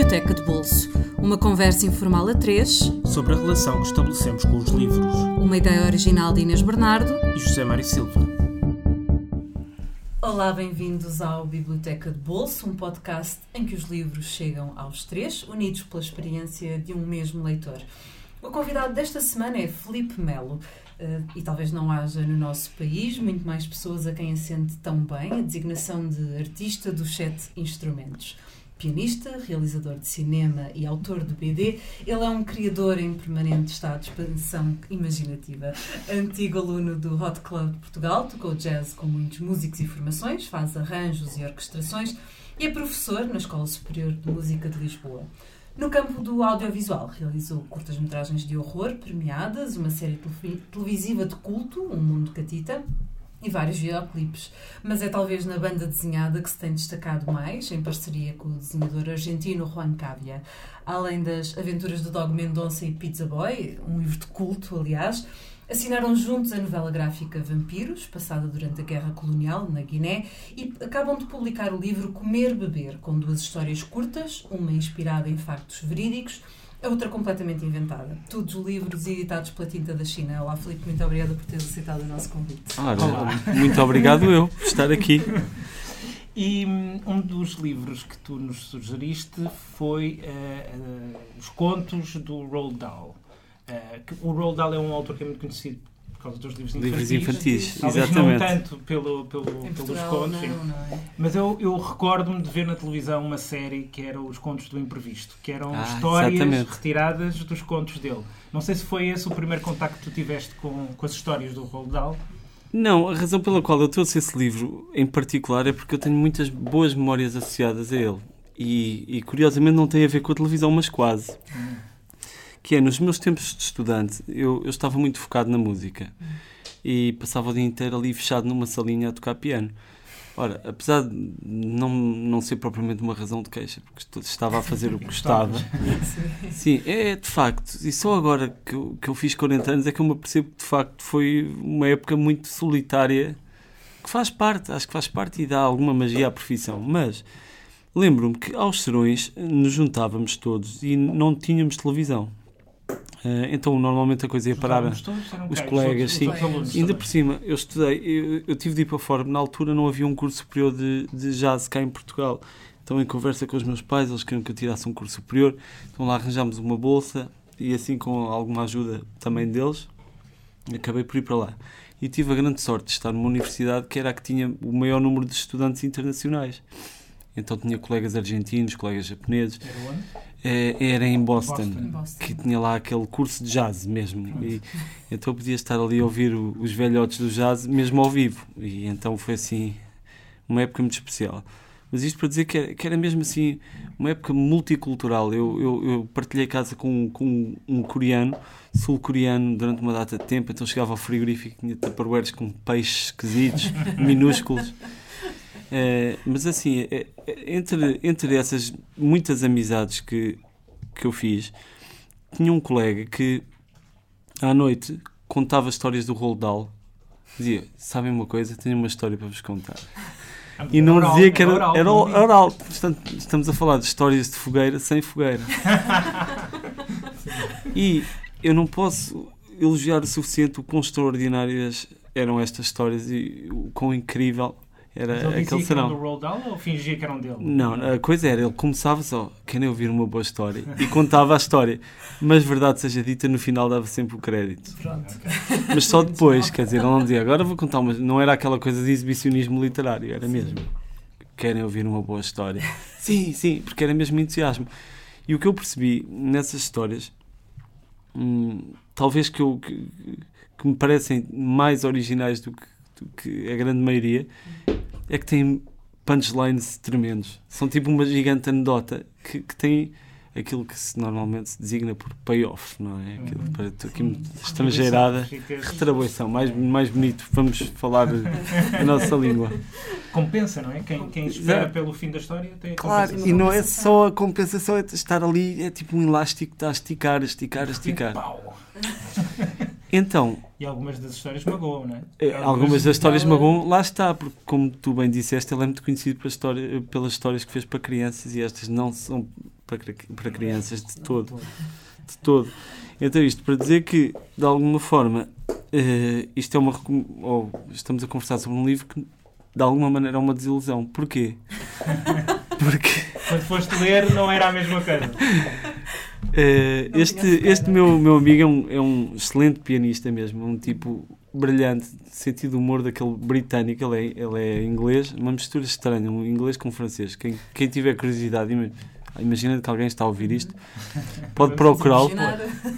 Biblioteca de Bolso. Uma conversa informal a três sobre a relação que estabelecemos com os livros. Uma ideia original de Inês Bernardo e José Mário Silva. Olá, bem-vindos ao Biblioteca de Bolso, um podcast em que os livros chegam aos três, unidos pela experiência de um mesmo leitor. O convidado desta semana é Felipe Melo. Uh, e talvez não haja no nosso país muito mais pessoas a quem assente tão bem a designação de artista dos sete instrumentos pianista, realizador de cinema e autor do BD. Ele é um criador em permanente estado de expansão imaginativa. Antigo aluno do Hot Club de Portugal, tocou jazz com muitos músicos e formações, faz arranjos e orquestrações e é professor na Escola Superior de Música de Lisboa. No campo do audiovisual, realizou curtas-metragens de horror premiadas, uma série televisiva de culto, Um Mundo Catita, e vários videoclipes, mas é talvez na banda desenhada que se tem destacado mais, em parceria com o desenhador argentino Juan Cavia. Além das aventuras do Dog Mendonça e Pizza Boy, um livro de culto, aliás, assinaram juntos a novela gráfica Vampiros, passada durante a Guerra Colonial na Guiné, e acabam de publicar o livro Comer Beber, com duas histórias curtas, uma inspirada em factos verídicos a outra completamente inventada. Todos livros editados pela tinta da China. Olá, Filipe, muito obrigada por teres aceitado o nosso convite. Olá, muito obrigado eu por estar aqui. E hum, um dos livros que tu nos sugeriste foi uh, uh, Os Contos do Roald Dahl. Uh, o Roald Dahl é um autor que é muito conhecido por causa dos livros infantis. Livros infantis, Talvez exatamente. não tanto pelo, pelo, pelos contos. Não, não é. Mas eu, eu recordo-me de ver na televisão uma série que era Os Contos do Imprevisto, que eram ah, histórias exatamente. retiradas dos contos dele. Não sei se foi esse o primeiro contacto que tu tiveste com, com as histórias do Roald Dahl. Não, a razão pela qual eu trouxe esse livro em particular é porque eu tenho muitas boas memórias associadas a ele. E, e curiosamente não tem a ver com a televisão, mas quase. Que é, nos meus tempos de estudante, eu, eu estava muito focado na música. E passava o dia inteiro ali fechado numa salinha a tocar piano. Ora, apesar de não, não ser propriamente uma razão de queixa, porque estava a fazer o que gostava, sim, é de facto, e só agora que eu, que eu fiz 40 anos é que eu me percebo que de facto foi uma época muito solitária, que faz parte, acho que faz parte e dá alguma magia à profissão, mas lembro-me que aos serões nos juntávamos todos e não tínhamos televisão. Uh, então, normalmente a coisa ia parar os colegas, sim. Ainda por cima, eu estudei, eu, eu, tive de ir para fora, na altura não havia um curso superior de, de jazz cá em Portugal. Então, em conversa com os meus pais, eles queriam que eu tirasse um curso superior. Então, lá arranjámos uma bolsa e, assim, com alguma ajuda também deles, acabei por ir para lá. E tive a grande sorte de estar numa universidade que era a que tinha o maior número de estudantes internacionais. Então, tinha colegas argentinos, colegas japoneses. Era onde? É, era em Boston, Boston, que tinha lá aquele curso de jazz mesmo. E, então podia estar ali a ouvir o, os velhotes do jazz mesmo ao vivo. E então foi assim uma época muito especial. Mas isto para dizer que era, que era mesmo assim uma época multicultural. Eu, eu, eu partilhei casa com, com um coreano, sul-coreano, durante uma data de tempo. Então chegava ao frigorífico e tinha tupperwares com peixes esquisitos, minúsculos. É, mas assim, é, é, entre, entre essas muitas amizades que, que eu fiz, tinha um colega que à noite contava histórias do Roald Dahl. Dizia: Sabem uma coisa? Tenho uma história para vos contar. E não oral, dizia que era oral, era oral. Portanto, estamos a falar de histórias de fogueira sem fogueira. e eu não posso elogiar o suficiente o quão extraordinárias eram estas histórias e o quão incrível era Mas ele aquele serão. Que do Roald Dahl ou fingia que eram dele? Não, a coisa era, ele começava só, querem ouvir uma boa história e contava a história. Mas verdade seja dita, no final dava sempre o crédito. Pronto. Mas só depois, quer dizer, ele não dizia, agora vou contar uma. Não era aquela coisa de exibicionismo literário, era sim. mesmo. Querem ouvir uma boa história? sim, sim, porque era mesmo entusiasmo. E o que eu percebi nessas histórias, hum, talvez que, eu, que, que me parecem mais originais do que que a grande maioria, é que tem punchlines tremendos. São tipo uma gigante anedota que, que tem aquilo que se normalmente se designa por payoff, não é? Aquilo uhum. para aqui estrangeirada, retribuição, mais, mais bonito, vamos falar a nossa língua. Compensa, não é? Quem, quem espera pelo fim da história tem a Claro, e não é só a compensação, é estar ali, é tipo um elástico que está a esticar, a esticar, a esticar. Então. E algumas das histórias magoam, não é? é algumas, algumas das histórias magoam, lá está, porque, como tu bem disseste, ele é muito conhecido pelas, história, pelas histórias que fez para crianças e estas não são para, para crianças de todo. De todo. Então, isto para dizer que, de alguma forma, uh, isto é uma. Ou estamos a conversar sobre um livro que, de alguma maneira, é uma desilusão. Porquê? Porque. Quando foste ler, não era a mesma coisa. Uh, este este meu, meu amigo é um, é um excelente pianista mesmo, um tipo brilhante, sentido humor daquele britânico. Ele é, ele é inglês, uma mistura estranha, um inglês com francês. Quem, quem tiver curiosidade, imagina que alguém está a ouvir isto, pode procurá-lo.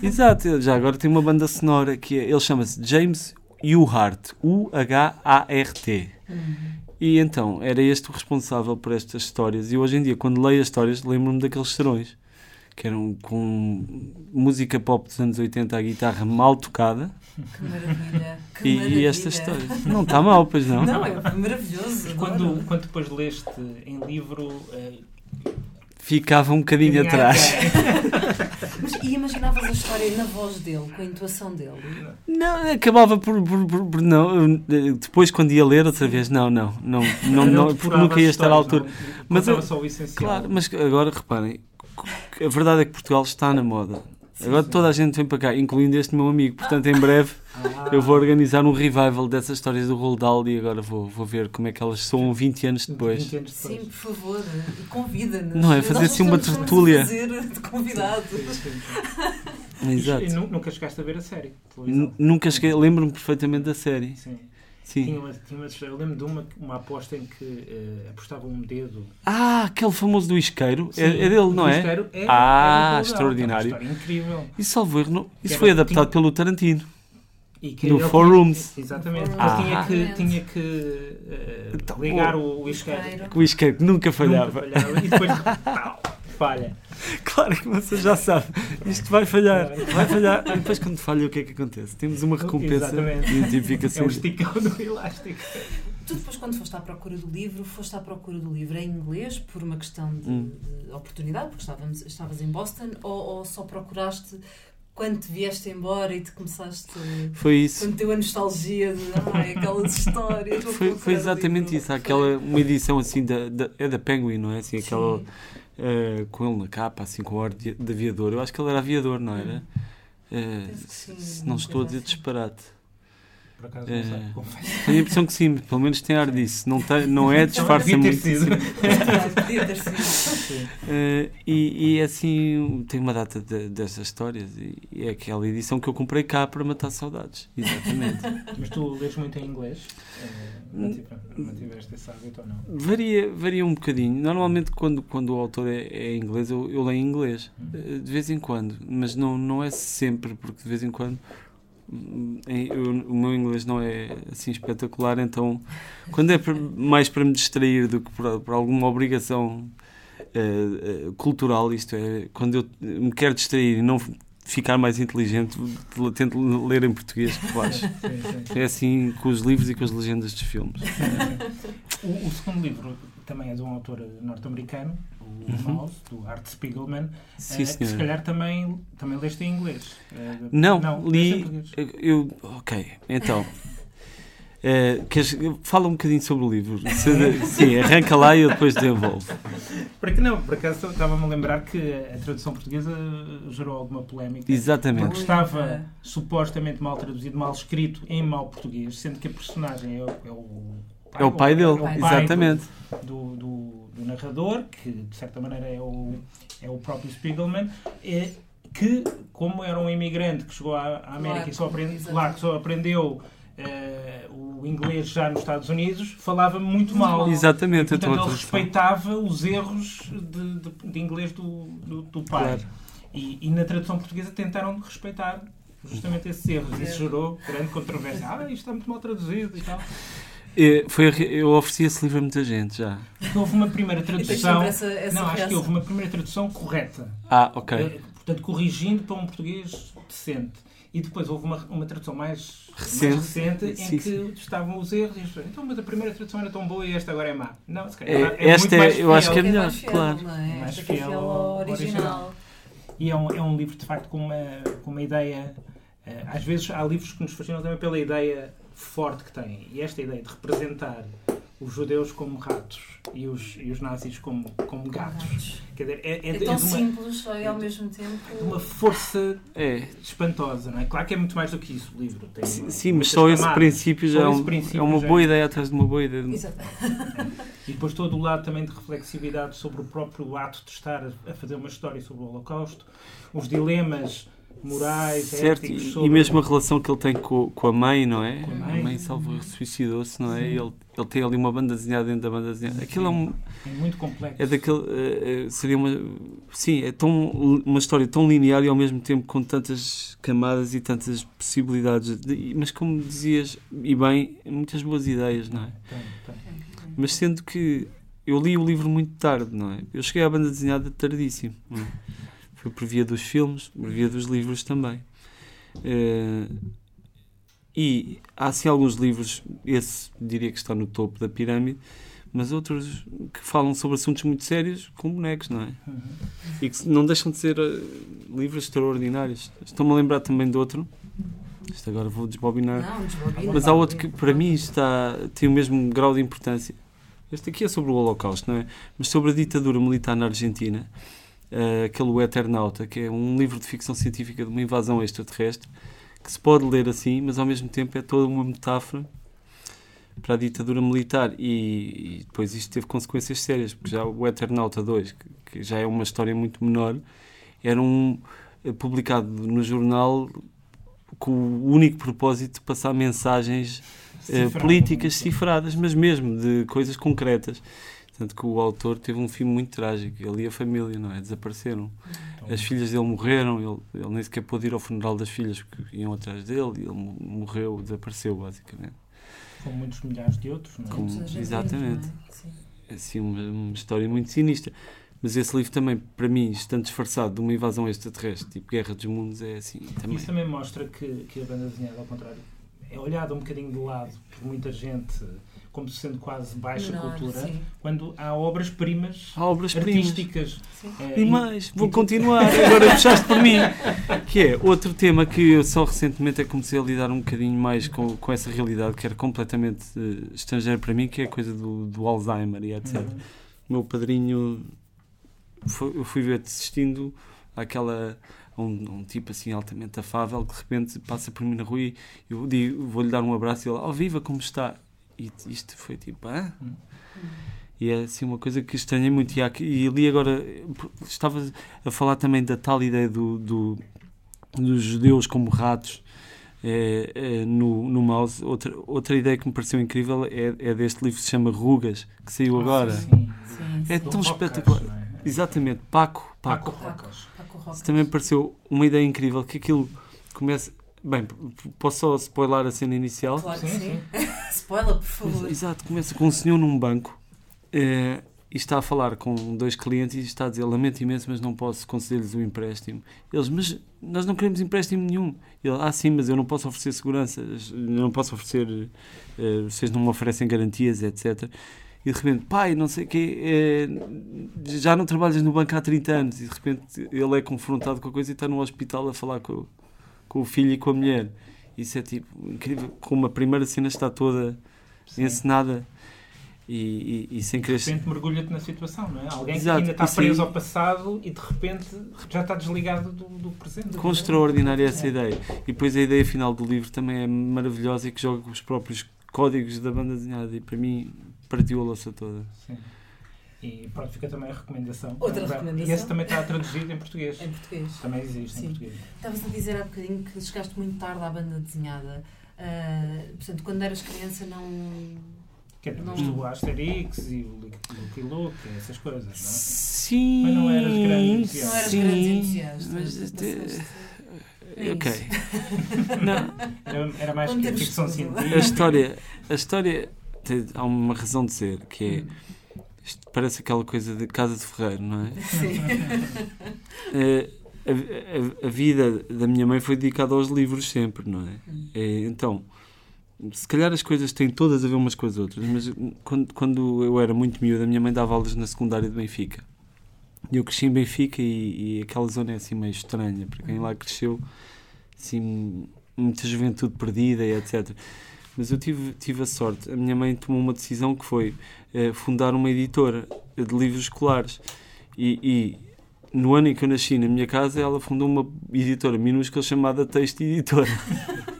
Exato, já agora tem uma banda sonora que é, ele chama-se James Uhart, U-H-A-R-T. Uhum. E então, era este o responsável por estas histórias. E hoje em dia, quando leio as histórias, lembro-me daqueles serões, que eram com música pop dos anos 80 à guitarra mal tocada. Que maravilha! Que e, maravilha. e esta história. Não está mal, pois não? Não, é maravilhoso. Quando, quando depois leste em livro. Uh, ficava um bocadinho atrás. Mas, e imaginavas a história na voz dele, com a intuação dele? Não, acabava por, por, por, por não. Depois, quando ia ler outra vez, não, não, não, não, não porque nunca ia estar à altura. Não, mas eu, só o essencial. Claro, mas agora reparem, a verdade é que Portugal está na moda. Agora toda a gente vem para cá, incluindo este meu amigo. Portanto, em breve ah. eu vou organizar um revival dessas histórias do Roald Dahl e agora vou, vou ver como é que elas são 20 anos depois. 20 anos depois. Sim, por favor, convida-nos. Não, é fazer assim uma tertúlia. fazer de convidados. Exato. E, nunca chegaste a ver a série? Nunca cheguei, lembro-me perfeitamente da série. Sim. Sim. Tinha uma, tinha uma, eu lembro de uma, uma aposta em que uh, apostava um dedo. Ah, aquele famoso do isqueiro. Sim, é, é, dele, não é? Isqueiro é? Ah, é extraordinário. É incrível. E salvo erro, isso foi adaptado tinha... pelo Tarantino. no Four Rooms. Exatamente. Ah. Tinha que, tinha que uh, ligar o, o isqueiro. O isqueiro nunca falhava. Nunca falhava. E depois, falha. Claro que você já sabe. Isto vai falhar. Vai falhar. E depois, quando falha, o que é que acontece? Temos uma recompensa. Exatamente. Identificação. É um esticão do elástico. Tu depois, quando foste à procura do livro, foste à procura do livro em inglês por uma questão de, hum. de oportunidade, porque estávamos, estavas em Boston, ou, ou, só procuraste quando te vieste embora e te começaste. Foi isso. Quando deu a nostalgia de ai, aquelas histórias. Foi, foi exatamente isso. Aquela, uma edição assim da, da, é da Penguin, não é? Assim, aquela. Uh, com ele na capa, assim com o ar de, de, aviador. Eu acho que ele era aviador, não era? Uh, sim, se não estou a dizer disparate. Por acaso não sei, uh, Tenho a impressão que sim, pelo menos tem ar disso. Não, tem, não é disfarça muito. Sido. uh, e, e assim, tem uma data de, dessas histórias e é aquela edição que eu comprei cá para matar saudades. Exatamente. Mas tu lês muito em inglês? Mantiveste esse hábito ou não? Varia, varia um bocadinho. Normalmente, quando, quando o autor é, é inglês, eu, eu leio em inglês. Hum. De vez em quando. Mas não, não é sempre, porque de vez em quando eu, o meu inglês não é assim espetacular, então quando é mais para me distrair do que por, por alguma obrigação uh, uh, cultural, isto é, quando eu me quero distrair e não ficar mais inteligente, tento ler em português, faz. É assim com os livros e com as legendas dos filmes. O, o segundo livro também é de um autor norte-americano, o uhum. Mouse, do Art Spiegelman, Sim, uh, que se calhar também, também leste em inglês. Uh, não, não, li. Eu, ok, então. Uh, queres, fala um bocadinho sobre o livro. sim, arranca lá e eu depois desenvolvo. Para que não? Por acaso estava-me a lembrar que a tradução portuguesa gerou alguma polémica. Exatamente. Porque estava supostamente mal traduzido, mal escrito em mau português, sendo que a personagem é o, é o pai, é o pai dele, é o pai exatamente. Do, do, do, narrador, que de certa maneira é o, é o próprio Spiegelman. É, que, como era um imigrante que chegou à, América claro, e só aprende, lá que só aprendeu uh, o inglês já nos Estados Unidos, falava muito mal. Exatamente. E, portanto, ele respeitava os erros de, de, de inglês do, do, do pai. Claro. E, e, na tradução portuguesa tentaram respeitar justamente esses erros. Isso gerou grande controvérsia. Ah, isto está muito mal traduzido e tal. É, foi, eu ofereci esse livro a muita gente já. Houve uma primeira tradução. Essa, essa não, acho que houve uma primeira tradução correta. Ah, ok. Eh, portanto, corrigindo para um português decente. E depois houve uma, uma tradução mais recente, mais recente em sim, que sim. estavam os erros. E então, mas a primeira tradução era tão boa e esta agora é má. Não, se calhar. É, é esta é, eu acho que é melhor, é fiel, claro. É? Mais fiel, fiel ao original. original. E é um, é um livro, de facto, com uma, com uma ideia. Uh, às vezes há livros que nos fascinam também pela ideia forte que tem. E esta ideia de representar os judeus como ratos e os, e os nazis como, como gatos. gatos. Quer dizer, é, é, é tão é uma, simples e ao mesmo tempo. De uma força é. espantosa, não é? Claro que é muito mais do que isso o livro. Tem sim, sim mas só esse princípio já é, um, princípio é uma boa é. ideia atrás de uma boa ideia. Exato. E depois todo o lado também de reflexividade sobre o próprio ato de estar a fazer uma história sobre o Holocausto, os dilemas morais, certo, éticos, sobre... e mesmo a relação que ele tem com, com a mãe, não é? A mãe, a mãe salvo suicidou-se, não é? Ele, ele tem ali uma banda desenhada dentro da banda desenhada. Aquilo é um é muito complexo. É daquele uh, seria uma sim, é tão uma história tão linear e ao mesmo tempo com tantas camadas e tantas possibilidades, de, mas como dizias e bem, muitas boas ideias, não é? Tem, tem. Mas sendo que eu li o livro muito tarde, não é? Eu cheguei à banda desenhada tardíssimo. Não é? Foi por via dos filmes, por via dos livros também. Uh, e há assim alguns livros, esse diria que está no topo da pirâmide, mas outros que falam sobre assuntos muito sérios com bonecos, não é? Uhum. E que não deixam de ser uh, livros extraordinários. Estou-me a lembrar também de outro. Isto agora vou desbobinar. Não, desbobina. Mas há outro que para mim está, tem o mesmo grau de importância. Este aqui é sobre o Holocausto, não é? Mas sobre a ditadura militar na Argentina uh, aquele O Eternauta, que é um livro de ficção científica de uma invasão extraterrestre, que se pode ler assim, mas ao mesmo tempo é toda uma metáfora para a ditadura militar. E, e depois isto teve consequências sérias, porque já o Eternauta 2, que, que já é uma história muito menor, era um eh, publicado no jornal com o único propósito de passar mensagens uh, políticas cifradas, mas mesmo de coisas concretas. Tanto que o autor teve um fim muito trágico. Ele e a família, não é? Desapareceram. Então, As filhas dele morreram, ele, ele nem sequer pôde ir ao funeral das filhas porque iam atrás dele e ele morreu, desapareceu, basicamente. Como muitos milhares de outros, não é? Como, exatamente. É? Assim, uma, uma história muito sinistra. Mas esse livro também, para mim, estando disfarçado de uma invasão extraterrestre, tipo Guerra dos Mundos, é assim também. Isso também mostra que, que a banda desenhada, ao contrário, é olhada um bocadinho de lado por muita gente como sendo quase baixa Menor, cultura, sim. quando há obras-primas obras artísticas. É, e mais, vou continuar, agora puxaste por mim. Que é outro tema que eu só recentemente é comecei a lidar um bocadinho mais com, com essa realidade que era completamente uh, estrangeira para mim, que é a coisa do, do Alzheimer e etc. Uhum. O meu padrinho, foi, eu fui ver assistindo àquela um, um, tipo assim altamente afável que de repente passa por mim na rua e eu digo, vou-lhe dar um abraço e ele, oh viva, como está? E isto foi tipo, ah? Hum. E é assim uma coisa que estranhei muito. E, aqui, e ali agora estava a falar também da tal ideia do, do dos judeus como ratos é, é, no, no mouse. Outra, outra ideia que me pareceu incrível é, é deste livro que se chama Rugas, que saiu agora. Sim, sim, é tão espetacular. É? Exatamente, Paco. Paco. Paco, Paco, Paco também me pareceu uma ideia incrível que aquilo começa Bem, posso só spoiler a cena inicial? Claro que sim. sim. Spoiler, por favor. Exato, começa com um senhor num banco eh, e está a falar com dois clientes e está a dizer: Lamento imenso, mas não posso conceder-lhes o um empréstimo. Eles, mas nós não queremos empréstimo nenhum. Ele, ah, sim, mas eu não posso oferecer seguranças, não posso oferecer, uh, vocês não me oferecem garantias, etc. E de repente, pai, não sei o quê, é, já não trabalhas no banco há 30 anos. E de repente ele é confrontado com a coisa e está no hospital a falar com, com o filho e com a mulher. Isso é tipo incrível, como a primeira cena está toda Sim. encenada e, e, e, sem querer. De repente mergulha-te na situação, não é? Alguém Exato. que ainda está preso ao passado e de repente já está desligado do, do presente. Com extraordinária essa é. ideia. E depois a ideia final do livro também é maravilhosa e que joga com os próprios códigos da banda desenhada e para mim partiu a louça toda. Sim. E pronto, fica também a recomendação. Outra recomendação. E esse também está traduzido em português. Em português. Também existe Sim. em português. Estavas a dizer há bocadinho que chegaste muito tarde à banda desenhada. Uh, portanto, quando eras criança não... Que é não... o Asterix e o Lucky Luke, essas coisas, não é? Sim. Mas não eras grande entusiasta. Não eras Sim. grande entusiasta. Mas, é ok. não. Era, era mais que ficção científica. A história, a história tem, há uma razão de ser, que é hum. Isto parece aquela coisa de casa de ferreiro, não é? Sim. é, a, a, a, vida da minha mãe foi dedicada aos livros sempre, não é? É? Então, se calhar as coisas têm todas a ver umas com as outras, mas quando, quando eu era muito miúdo, a minha mãe dava aulas na secundária de Benfica. E eu cresci em Benfica e, e aquela zona é assim meio estranha, para quem lá cresceu, assim, muita juventude perdida e etc. Mas eu tive, tive a sorte. A minha mãe tomou uma decisão que foi uh, fundar uma editora de livros escolares. E, e, no ano em que eu nasci na minha casa, ela fundou uma editora minúscula chamada Texto Editora.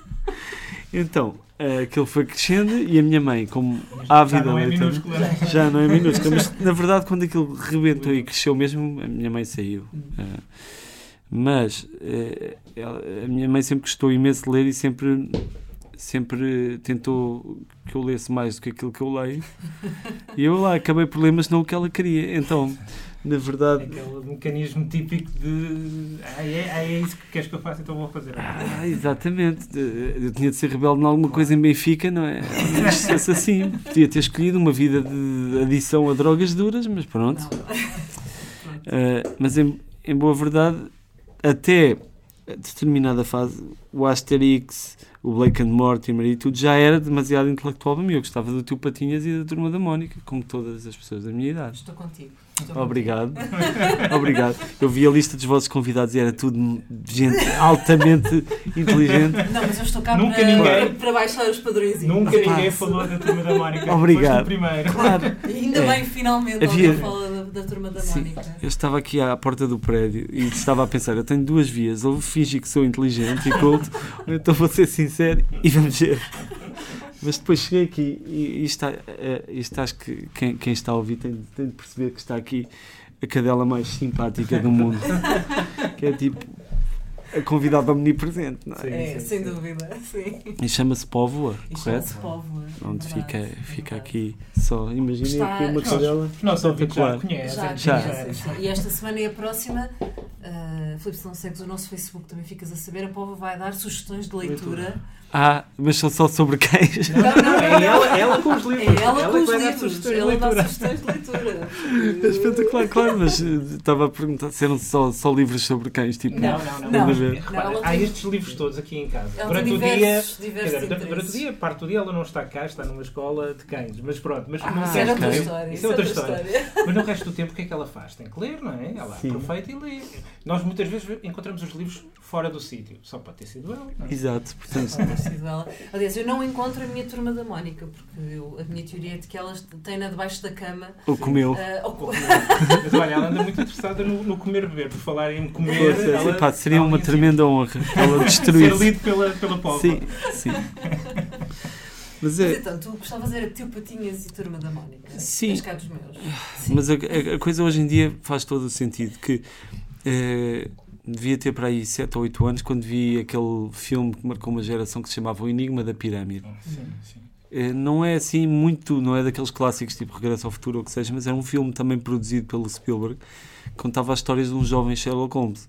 então, uh, aquilo foi crescendo e a minha mãe, como ávida já não é leitora, é já não é minúscula, mas na verdade, quando aquilo rebentou e cresceu mesmo, a minha mãe saiu. Uh, mas a minha mãe sempre gostou imenso de ler e sempre sempre tentou que eu lesse mais do que aquilo que eu leio e eu lá acabei por ler mas não o que ela queria então na verdade. Aquele mecanismo típico de. Ah, é, ah, é isso que queres que eu faça, então vou fazer. Ah, exatamente. Eu tinha de ser rebelde em alguma coisa em Benfica, não é? Se assim, podia ter escolhido uma vida de adição a drogas duras, mas pronto. Uh, mas em, em boa verdade, até determinada fase, o Asterix, o Blake and Mortimer e tudo já era demasiado intelectual para mim. Eu gostava do Tio Patinhas e da Turma da Mónica, como todas as pessoas da minha idade. Estou contigo. Obrigado. Obrigado. Eu vi a lista dos vossos convidados e era tudo gente altamente inteligente. Não, mas eu estou cá Nunca para, ninguém, para baixar os padrões. Nunca ninguém falou da turma da Mónica. Obrigado. primeiro. Claro. E ainda é. bem, finalmente, Havia... alguém fala da, turma da Sim. Mónica. Eu estava aqui à porta do prédio e estava a pensar: eu tenho duas vias. Ou fingi que sou inteligente e culto, ou então vou ser sincero e vamos ver. Mas depois cheguei aqui e isto, é, isto acho que quem, quem está a ouvir tem, tem de perceber que está aqui a cadela mais simpática do mundo. que é tipo a convidada omnipresente, não é? Sim, é, sim, sem sim. dúvida, sim. E chama-se Póvoa, correto? Chama-se Póvoa. Onde fica, é fica aqui só, imaginem Está... aqui uma cadela Nós espetacular. Já, conhece, já, já. já. E esta semana e a próxima, uh, Filipe, se não segues o nosso Facebook, também ficas a saber, a Póvoa vai dar sugestões de leitura. leitura ah, mas são só sobre cães? Não, não, é ela, ela com os livros. É ela, ela com os livros. Ela dá sugestões de leitura. É espetacular, claro, mas eh, estava a perguntar se eram só, só livros sobre cães. Tipo, não, não, não. não. não. Repara, há estes livros todos aqui em casa. Ela durante o dia, dizer, durante o dia, parte do dia, ela não está cá, está numa escola de cães. Mas pronto, mas ah, não isso é outra história. Isso é outra história. Mas no resto do tempo, o que é que ela faz? Tem que ler, não é? Ela aproveita e lê. Nós muitas vezes encontramos os livros fora do sítio. Só pode ter sido ela. Exato, portanto. Ela. Aliás, eu não encontro a minha turma da Mónica, porque eu, a minha teoria é de que elas têm-na debaixo da cama. Ou comeu. Uh, ou... Mas olha, ela anda muito interessada no, no comer beber. Por falar em comer. Poxa, ela, pá, seria uma tremenda honra ela destruir. Ser lido pela, pela povo. Sim, sim. Mas, é... mas então, tu gostavas era Tio Patinhas e Turma da Mónica? Sim. Meus. Sim. Mas a, a, coisa hoje em dia faz todo o sentido que. Eh, devia ter para aí 7 ou 8 anos quando vi aquele filme que marcou uma geração que se chamava O Enigma da Pirâmide. Sim, sim. Eh, não é assim muito, não é daqueles clássicos tipo Regresso ao Futuro ou o que seja, mas era um filme também produzido pelo Spielberg que contava as histórias de um jovem Sherlock Holmes.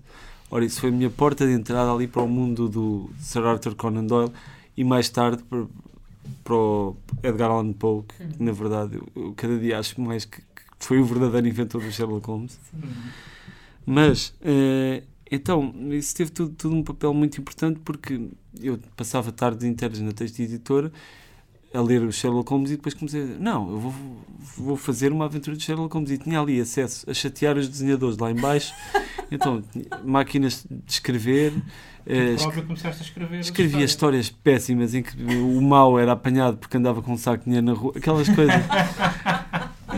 Ora, isso foi a minha porta de entrada ali para o mundo do Sir Arthur Conan Doyle e mais tarde para, para o Edgar Allan Poe, que na verdade eu, eu cada dia acho mais que, que, foi o verdadeiro inventor do Sherlock Holmes. Mas uh, então, isso teve tudo, tudo, um papel muito importante porque eu passava tardes inteiras na texto editora a ler o Sherlock Holmes e depois comecei a dizer, não, eu vou, vou fazer uma aventura de Sherlock Holmes e tinha ali acesso a chatear os desenhadores lá embaixo então, máquinas de escrever Uh, começaste a escrever escrevia histórias. histórias péssimas em que o mal era apanhado porque andava com um saco de dinheiro na rua, aquelas coisas.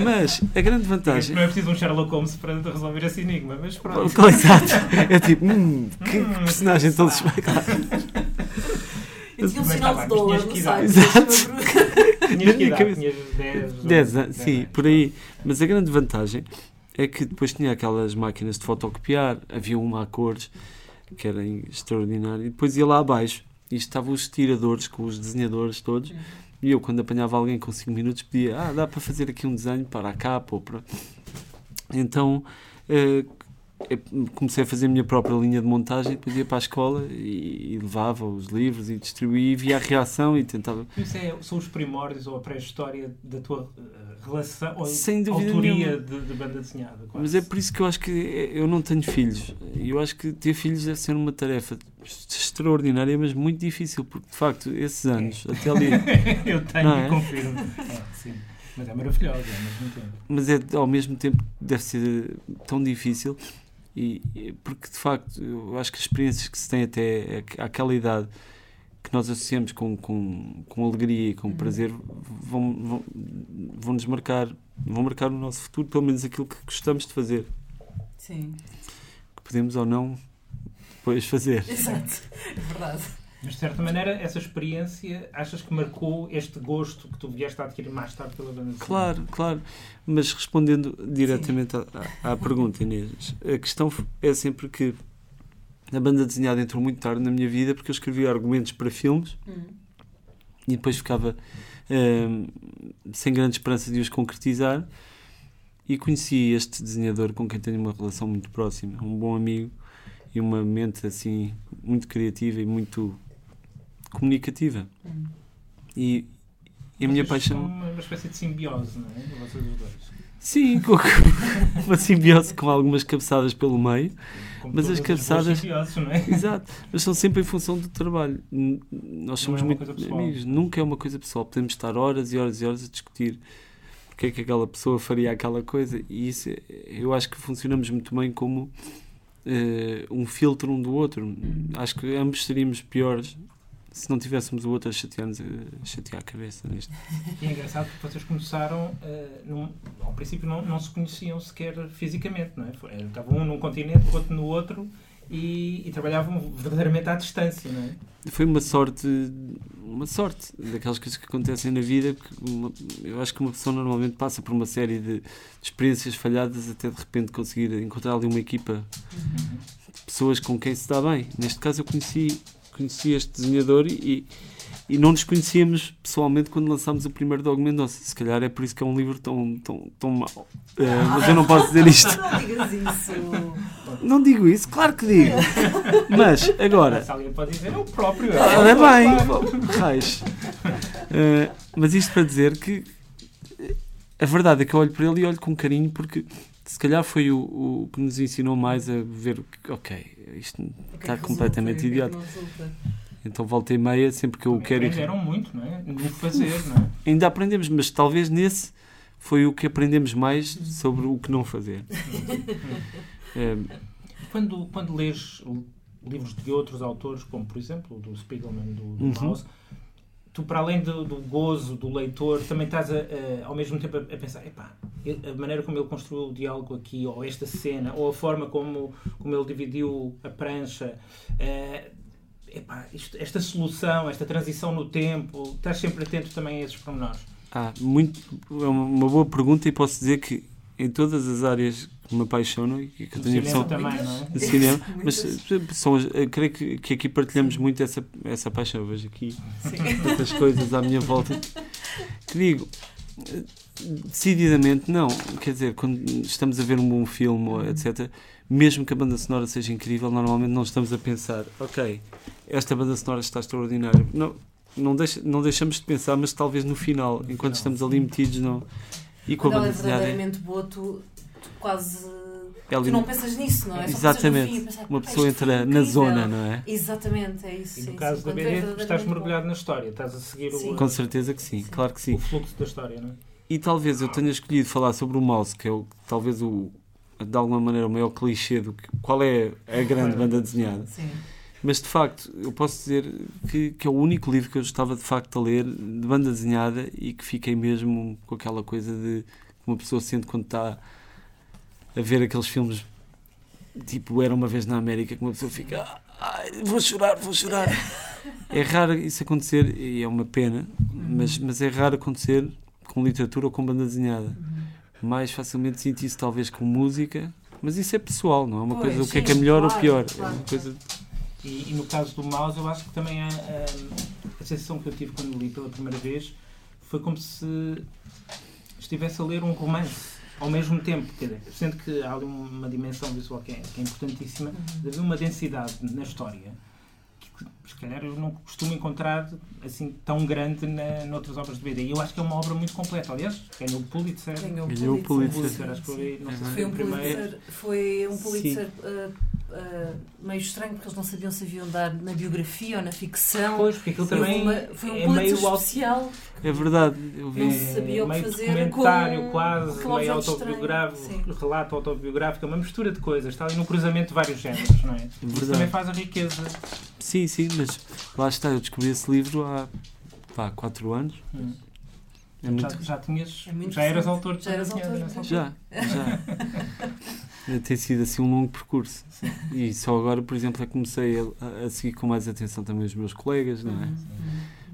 Mas a grande vantagem. Não é preciso um Sherlock Holmes para resolver esse enigma, mas pronto. Exato. É tipo, hum, que, hum, personagem todo espetacular. E tinha um sinal de dólar no site. Exato. Tinhas que idade? Tinhas 10, 10 anos, sim, por aí. Mas a grande vantagem é que depois tinha aquelas máquinas de fotocopiar, havia uma a cores, que era extraordinário, e depois ia lá abaixo e estavam os tiradores com os desenhadores todos. E eu, quando apanhava alguém com 5 minutos, pedia: Ah, dá para fazer aqui um desenho para a capa ou para. Então eh, comecei a fazer a minha própria linha de montagem, depois ia para a escola e, e levava os livros e distribuía e via a reação e tentava. Isso é, são os primórdios ou a pré-história da tua uh, relação ou Sem autoria de, de, banda desenhada. Quase. Mas é por isso que eu acho que eu não tenho filhos. E eu acho que ter filhos deve ser uma tarefa extraordinária, mas muito difícil, porque de facto esses anos, é. até ali. eu tenho, é? confirmo. É, sim. Mas é maravilhosa ao mesmo tempo. Mas é, ao mesmo tempo deve ser tão difícil e, porque de facto eu acho que as experiências que se tem até aquela idade que nós associamos com, com, com alegria e com uhum. prazer vão, vão, vão nos marcar, vão marcar o nosso futuro, pelo menos aquilo que gostamos de fazer. Sim. Que podemos ou não depois fazer. Exato, é verdade. Mas de certa maneira, essa experiência achas que marcou este gosto que tu vieste a adquirir mais tarde pela banda Claro, claro. Mas respondendo diretamente à, à pergunta, Inês, a questão é sempre que a banda desenhada entrou muito tarde na minha vida porque eu escrevia argumentos para filmes hum. e depois ficava hum, sem grande esperança de os concretizar. E conheci este desenhador com quem tenho uma relação muito próxima, um bom amigo e uma mente assim muito criativa e muito comunicativa. Hum. E, e a minha paixão. Uma, uma espécie de simbiose, não é? De vocês dois. Sim, com, uma simbiose com algumas cabeçadas pelo meio. Como mas as cabeçadas. Não é? Exato, mas são sempre em função do trabalho. Nós somos é muito amigos, nunca é uma coisa pessoal. Podemos estar horas e horas e horas a discutir porque é que aquela pessoa faria aquela coisa, e isso eu acho que funcionamos muito bem como uh, um filtro um do outro. Acho que ambos seríamos piores se não tivéssemos o outro a chatear-nos, a chatear a cabeça nisto. E é engraçado porque vocês começaram, uh, num, ao princípio não, não se conheciam sequer fisicamente, não é? Eh, estavam um num continente, o outro no outro e, e, trabalhavam verdadeiramente à distância, não é? Foi uma sorte, uma sorte daquelas coisas que acontecem na vida. Que uma, eu acho que uma pessoa normalmente passa por uma série de, de experiências falhadas até de repente conseguir encontrar ali uma equipa uhum. de pessoas com quem se dá bem. Neste caso eu conheci conheci este desenhador e, e não nos conhecíamos pessoalmente quando lançámos o primeiro Dog Mendonça. Se calhar é por isso que é um livro tão, tão, tão mau. Uh, mas eu não posso dizer isto. Não digas isso. Não digo isso, claro que digo. Mas agora. Se alguém pode dizer, é o próprio. É, é bem, raios. Uh, mas isto para dizer que a verdade é que eu olho para ele e olho com carinho porque se calhar foi o, o que nos ensinou mais a ver que, ok, isto é está completamente resulta, idiota. É então volta e meia, sempre que eu Também quero. Aprenderam muito, não é? No fazer, não é? Ainda aprendemos, mas talvez nesse foi o que aprendemos mais sobre o que não fazer. é, quando, quando lês livros de outros autores, como por exemplo o do Spiegelman, do, do uhum. Maus, tu, para além do, do, gozo do leitor, também estás a, a, ao mesmo tempo a, a, pensar, epá, a maneira como ele construiu o diálogo aqui, ou esta cena, ou a forma como, como ele dividiu a prancha, é, epá, isto, esta solução, esta transição no tempo, estás sempre atento também a esses pormenores? Ah, muito, é uma boa pergunta e posso dizer que em todas as áreas que me apaixonam e que eu tenho a também, não é? de cinema, mas são, creio que, que aqui partilhamos muito essa, essa paixão. Eu vejo aqui tantas coisas à minha volta que digo decididamente não. Quer dizer, quando estamos a ver um bom filme, etc., mesmo que a banda sonora seja incrível, normalmente não estamos a pensar, ok, esta banda sonora está extraordinária. Não, não, deixa, não deixamos de pensar, mas talvez no final, enquanto estamos ali metidos, não. E com Quando a banda ela é verdadeiramente boa, tu, tu quase. Ela tu não pensas nisso, não é? Exatamente. Pensar, Uma pessoa entra na zona, não é? Exatamente, é isso. E no sim, caso sim. da BD, estás mergulhado na história, estás a seguir sim. o. Com certeza que sim, sim, claro que sim. O fluxo da história, não é? E talvez eu tenha escolhido falar sobre o mouse, que é o, talvez o, de alguma maneira, o maior clichê do que. Qual é a grande banda desenhada? Sim. Mas de facto, eu posso dizer que, que é o único livro que eu estava de facto a ler de banda desenhada e que fiquei mesmo com aquela coisa de que uma pessoa sente quando está a ver aqueles filmes tipo Era uma vez na América que uma pessoa fica Ai, vou chorar, vou chorar. É raro isso acontecer e é uma pena, mas, mas é raro acontecer com literatura ou com banda desenhada. Mais facilmente sinto isso talvez com música, mas isso é pessoal, não é uma pois, coisa o que é que é melhor claro, ou pior. Claro, é uma coisa e, e, no caso do mouse, eu acho que também a, a, a, sensação que eu tive quando li pela primeira vez foi como se estivesse a ler um romance ao mesmo tempo. Quer dizer, sendo que há ali uma dimensão visual que é, que é importantíssima, uhum. havia uma densidade na história se calhar, eu não costumo encontrar assim tão grande na, noutras obras de BD. E eu acho que é uma obra muito completa. Aliás, ganhou o Pulitzer. Ganhou o Pulitzer. Pulitzer. Acho que foi, não sei foi, um Pulitzer, foi um Pulitzer uh, uh, meio estranho porque eles não sabiam se haviam dar na biografia ou na ficção. Pois, porque aquilo também uma, foi um é meio especial. É verdade, eu vi. Não se sabia o que fazer documentário com quase, meio autobiográfico, relato autobiográfico, uma mistura de coisas. Está ali no cruzamento de vários géneros, não é? Isso também faz a riqueza. Sim, sim, mas lá está, eu descobri esse livro há pá, 4 anos. Hum. É muito... já, já tinhas. É já eras autor de Já eras autor. Já, já. Tem sido assim um longo percurso. Sim. E só agora, por exemplo, é que comecei a, a, seguir com mais atenção também os meus colegas, não é? Uhum.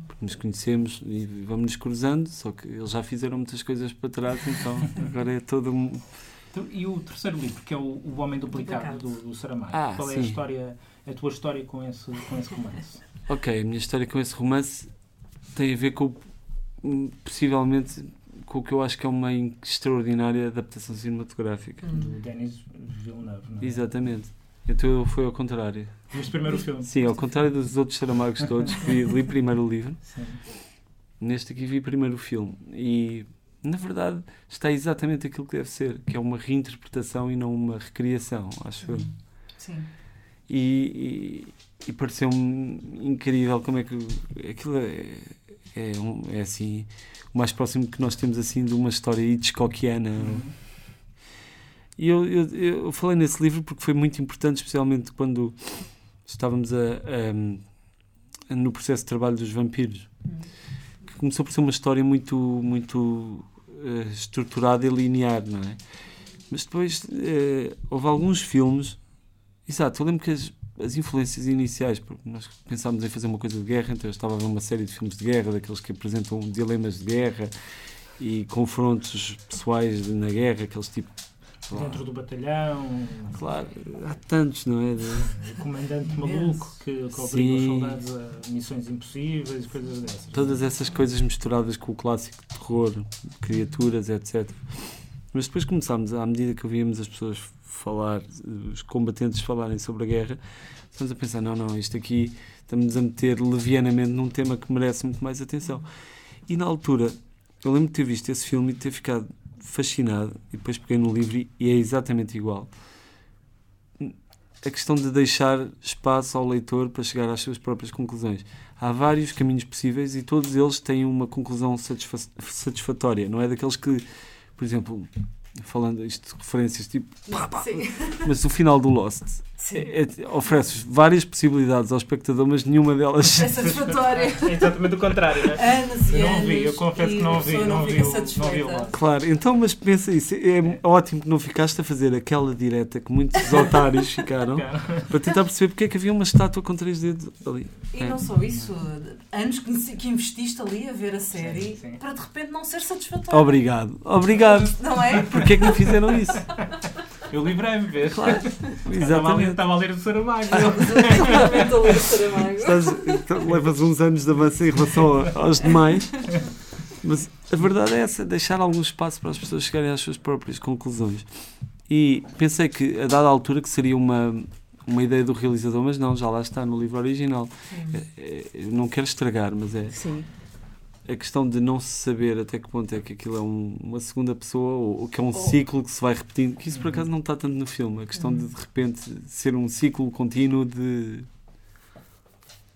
Porque nos conhecemos e vamos nos cruzando, só que eles já fizeram muitas coisas para trás, então agora é todo um. Então, e o terceiro livro, que é o, o Homem Duplicado, do, do Saramago. Ah, Qual é a história, a tua história com esse, com esse romance? Ok, a minha história com esse romance tem a ver com possivelmente com o que eu acho que é uma extraordinária adaptação cinematográfica. Do Denis Villeneuve, não é? Exatamente. Então foi ao contrário. Viste primeiro filme? Sim, ao contrário dos outros Saramagos todos, que li primeiro o livro. Sim. Neste aqui vi primeiro o filme. E, na verdade, está exatamente aquilo que deve ser, que é uma reinterpretação e não uma recriação, acho eu. Sim. E, e, e pareceu-me incrível como é que aquilo é, é, um, é assim o mais próximo que nós temos assim de uma história hitchcockiana. Uhum. E eu, eu, eu, falei nesse livro porque foi muito importante, especialmente quando estávamos a, a, a no processo de trabalho dos vampiros. Uhum. Que começou por ser uma história muito, muito uh, estruturada e linear, não é? Mas depois uh, houve alguns filmes. Exato, eu lembro que as, as influências iniciais, porque nós pensámos em fazer uma coisa de guerra, então eu estava a ver uma série de filmes de guerra, daqueles que apresentam dilemas de guerra e confrontos pessoais na guerra, aqueles tipo. Dentro do batalhão. Claro, há tantos, não é? De... O comandante maluco que, que obriga os soldados a missões impossíveis e coisas dessas. Todas essas coisas misturadas com o clássico terror, criaturas, etc. Mas depois começámos, à medida que ouvíamos as pessoas falar, os combatentes falarem sobre a guerra, estamos a pensar, não, não, isto aqui estamos a meter levianamente num tema que merece muito mais atenção. E na altura, eu lembro de ter visto esse filme e de ter ficado fascinado, e depois peguei no livro e é exatamente igual. A questão de deixar espaço ao leitor para chegar às suas próprias conclusões. Há vários caminhos possíveis e todos eles têm uma conclusão satisfatória. Não é daqueles que, por exemplo, falando isto de referências tipo pá, pá, mas o final do Lost é, é, oferece várias possibilidades ao espectador mas nenhuma delas. É satisfatória. É exatamente o contrário né? anos e eu não vi eu confesso que não vi não, não vi, não vi o claro então mas pensa isso é ótimo que não ficaste a fazer aquela direta que muitos otários ficaram para tentar perceber porque é que havia uma estátua com três dedos ali. E não só isso anos que, que investiste ali a ver a série sim, sim. para de repente não ser satisfatório. Obrigado obrigado. Não é? Porquê é que não fizeram isso? Eu livrei-me, vês? Claro. Exatamente. Estava a ler o Saramago. Exatamente a ler o Saramago. Estás, então, levas uns anos de avanço em relação aos demais. Mas a verdade é essa, deixar algum espaço para as pessoas chegarem às suas próprias conclusões. E pensei que, a dada altura, que seria uma, uma ideia do realizador, mas não, já lá está no livro original. É, é, eu não quero estragar, mas é... Sim a questão de não se saber até que ponto é que aquilo é um, uma segunda pessoa ou, ou, que é um oh. ciclo que se vai repetindo, que isso por acaso não está tanto no filme, a questão de de repente ser um ciclo contínuo de,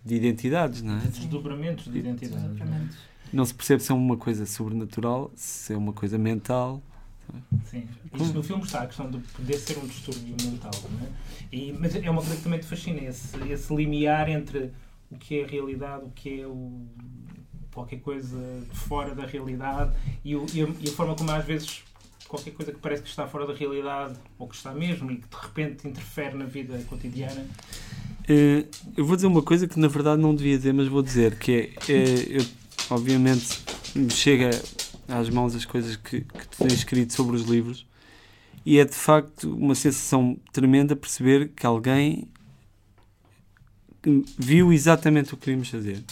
de identidades, não é? Desdobramentos de identidades. Não, é? não se percebe se é uma coisa sobrenatural, se é uma coisa mental. Sim, isso no filme está, a questão de poder ser um distúrbio mental. Não é? E, mas é uma coisa que também te fascina, esse, esse limiar entre o que é a realidade, o que é o qualquer coisa fora da realidade e, o, e, a, e, a, forma como às vezes qualquer coisa que parece que está fora da realidade ou que está mesmo e que de repente interfere na vida cotidiana. Uh, eu vou dizer uma coisa que na verdade não devia dizer, mas vou dizer que é, é eu, obviamente me chega às mãos as coisas que, que tu tens escrito sobre os livros e é de facto uma sensação tremenda perceber que alguém viu exatamente o que queríamos fazer.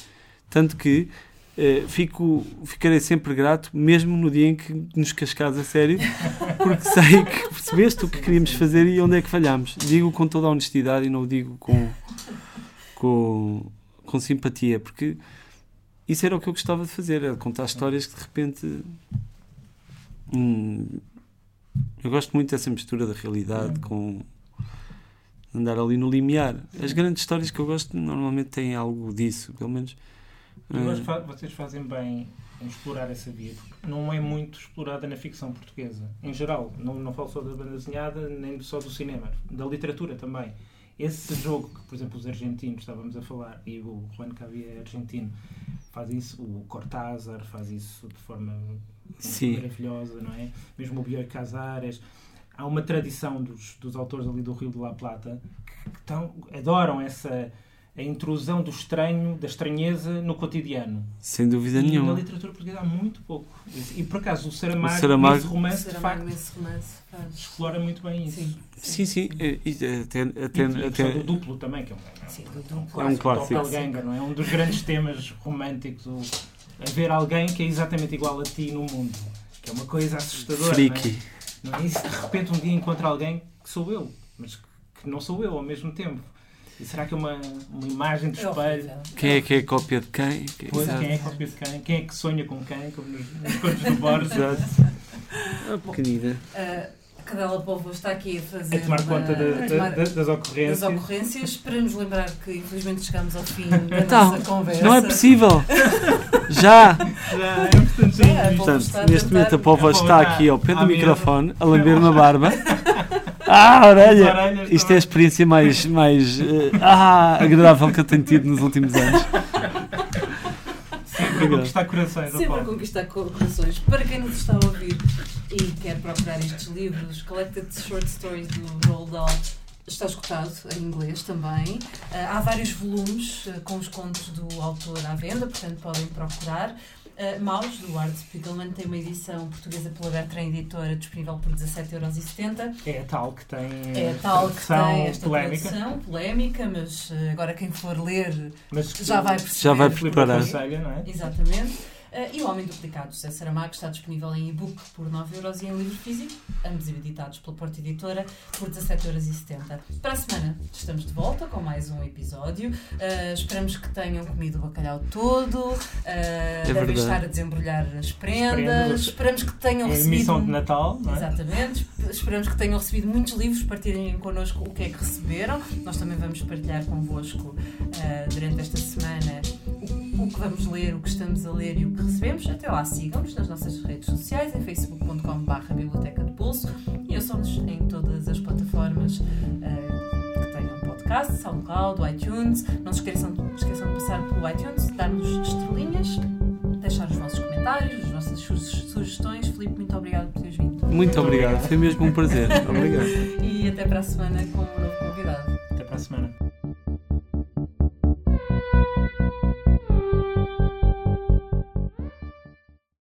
Tanto que Uh, fico, ficarei sempre grato, mesmo no dia em que nos cascas a sério, porque sei que percebeste o que queríamos fazer e onde é que falhámos. Digo com toda a honestidade e não o digo com, com, com simpatia, porque isso era o que eu gostava de fazer, era contar histórias que de repente. Hum, eu gosto muito dessa mistura da realidade com. andar ali no limiar. As grandes histórias que eu gosto normalmente têm algo disso, pelo menos. Mas uh... vocês fazem bem em explorar essa via, porque não é muito explorada na ficção portuguesa, em geral. Não, não falo só da banda desenhada, nem só do cinema, da literatura também. Esse jogo que, por exemplo, os argentinos estávamos a falar, e o Juan Cavia é argentino, faz isso, o Cortázar faz isso de forma Sim. maravilhosa, não é? Mesmo o Bioy Casares. Há uma tradição dos, dos autores ali do Rio de La Plata que, que tão, adoram essa a intrusão do estranho, da estranheza no cotidiano. Sem dúvida e nenhuma. na literatura portuguesa há muito pouco. E, por acaso o Saramago, o Saramago nesse romance, de facto, romance faz... explora muito bem isso. Sim, sim. sim. E, e, até, até, e, até... do duplo também, que é um, sim, do duplo. É um clássico. não é? Um dos grandes temas românticos. O, haver alguém que é exatamente igual a ti no mundo. Que é uma coisa assustadora. Freaky. Não é? Não é? E se de repente um dia encontra alguém que sou eu, mas que não sou eu ao mesmo tempo e será que é uma, uma imagem de é espelho? Quem é que é a cópia de quem? Pois, quem é a cópia de quem? Quem é que sonha com quem? Como nos, nos contos do Borges. ah, pequenina. Uh, a cadela povo está aqui a fazer. A tomar uma, conta de, tomar, das ocorrências. Das ocorrências, para nos lembrar que infelizmente chegamos ao fim da então, nossa conversa. Não é possível! Já! Já, é. É, portanto, neste momento a povo está aqui ao pé do microfone, a lamber uma barba. Ah, orelha! Isto é a experiência mais, mais uh, ah, agradável que eu tenho tido nos últimos anos. Sempre a conquistar corações. Sempre a conquistar corações. Para quem nos está a ouvir e quer procurar estes livros, Collected Short Stories do Roald Dahl, está escutado em inglês também. Uh, há vários volumes uh, com os contos do autor à venda, portanto podem procurar. Uh, Maus, do Art Spiegelman, tem uma edição portuguesa pela Bertrand Editora disponível por 17,70€. É a tal que tem, é a tal que tem esta polémica. tradução polémica, mas uh, agora quem for ler mas já vai perceber. Já vai preparar. É? Exatamente. Uh, e O Homem Duplicado, José Saramago, está disponível em e-book por 9€ e em livro físico, ambos editados pela Porta Editora, por 17,70€. Para a semana estamos de volta com mais um episódio. Uh, esperamos que tenham comido o bacalhau todo, uh, é devem verdade. estar a desembrulhar as prendas. prendas. Esperamos que tenham é recebido. Emissão de Natal, não é? Exatamente. Esperamos que tenham recebido muitos livros, partilhem connosco o que é que receberam. Nós também vamos partilhar convosco durante esta semana o que vamos ler, o que estamos a ler e o que recebemos. Até lá, sigam-nos nas nossas redes sociais, em facebook.com.br Biblioteca de Pulso e ouçam-nos em todas as plataformas uh, que tenham podcast, SoundCloud, iTunes. Não se esqueçam, esqueçam de passar pelo iTunes, dar-nos estrelinhas, deixar os vossos comentários, as vossas sugestões. Filipe, muito obrigado por teres vindo. Muito obrigado, foi mesmo um prazer. obrigado. E até para a semana com um novo convidado. Até para a semana.